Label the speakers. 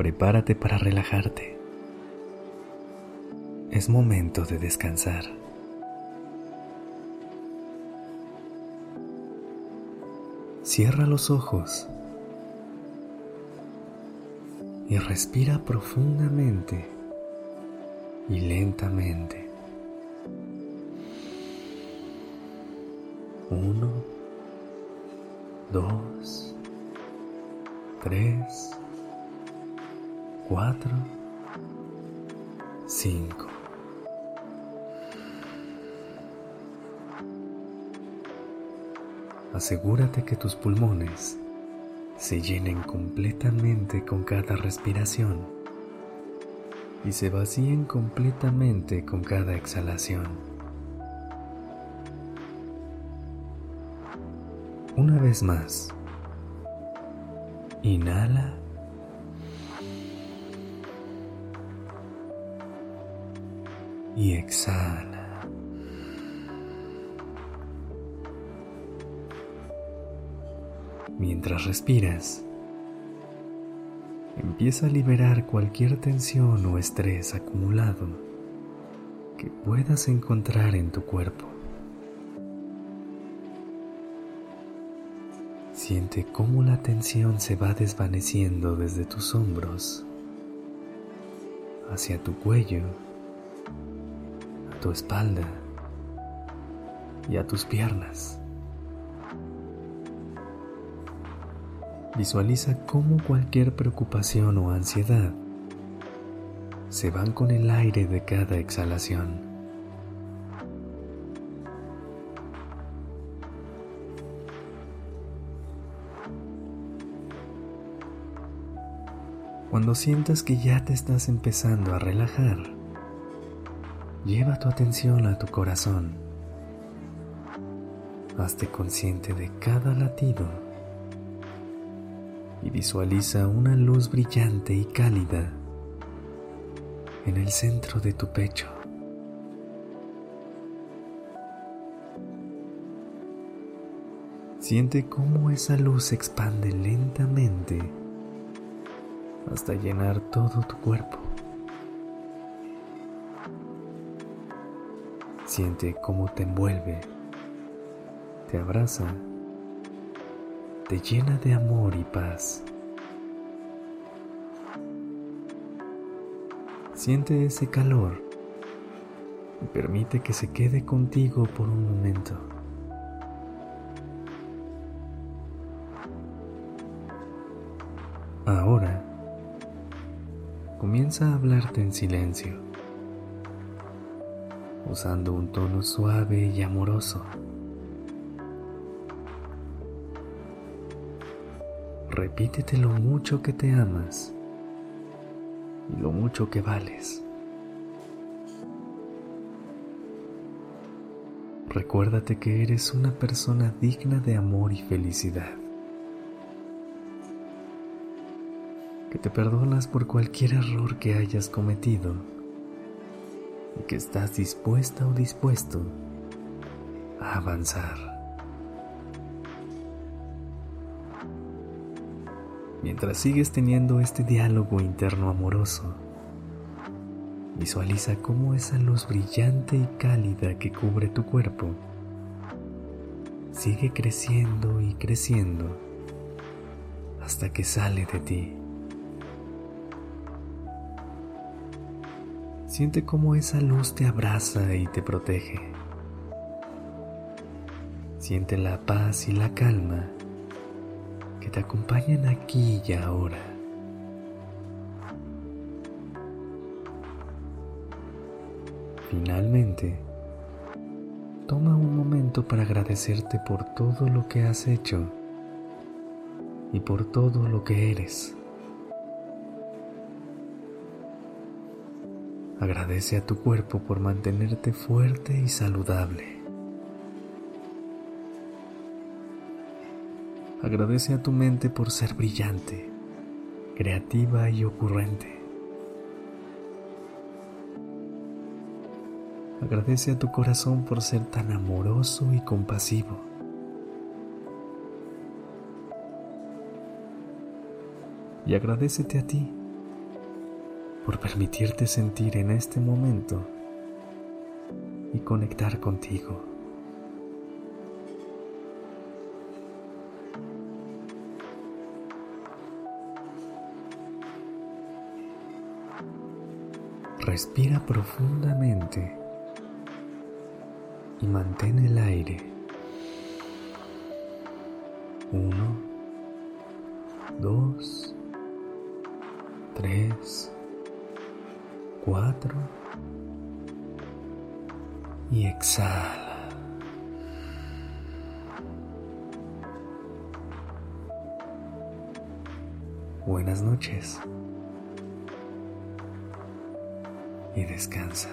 Speaker 1: Prepárate para relajarte. Es momento de descansar. Cierra los ojos y respira profundamente y lentamente. Uno dos, tres, cuatro, cinco. Asegúrate que tus pulmones se llenen completamente con cada respiración y se vacíen completamente con cada exhalación. Una vez más. Inhala. Y exhala. Mientras respiras, empieza a liberar cualquier tensión o estrés acumulado que puedas encontrar en tu cuerpo. Siente cómo la tensión se va desvaneciendo desde tus hombros hacia tu cuello, tu espalda y a tus piernas. Visualiza cómo cualquier preocupación o ansiedad se van con el aire de cada exhalación. Cuando sientas que ya te estás empezando a relajar, lleva tu atención a tu corazón. Hazte consciente de cada latido y visualiza una luz brillante y cálida en el centro de tu pecho. Siente cómo esa luz se expande lentamente hasta llenar todo tu cuerpo. Siente cómo te envuelve, te abraza, te llena de amor y paz. Siente ese calor y permite que se quede contigo por un momento. Ahora, comienza a hablarte en silencio, usando un tono suave y amoroso. Repítete lo mucho que te amas y lo mucho que vales. Recuérdate que eres una persona digna de amor y felicidad. que te perdonas por cualquier error que hayas cometido y que estás dispuesta o dispuesto a avanzar. Mientras sigues teniendo este diálogo interno amoroso, visualiza cómo esa luz brillante y cálida que cubre tu cuerpo sigue creciendo y creciendo hasta que sale de ti. Siente cómo esa luz te abraza y te protege. Siente la paz y la calma que te acompañan aquí y ahora. Finalmente, toma un momento para agradecerte por todo lo que has hecho y por todo lo que eres. Agradece a tu cuerpo por mantenerte fuerte y saludable. Agradece a tu mente por ser brillante, creativa y ocurrente. Agradece a tu corazón por ser tan amoroso y compasivo. Y agradecete a ti por permitirte sentir en este momento y conectar contigo. Respira profundamente y mantén el aire. Uno, dos, tres, cuatro y exhala. Buenas noches y descansa.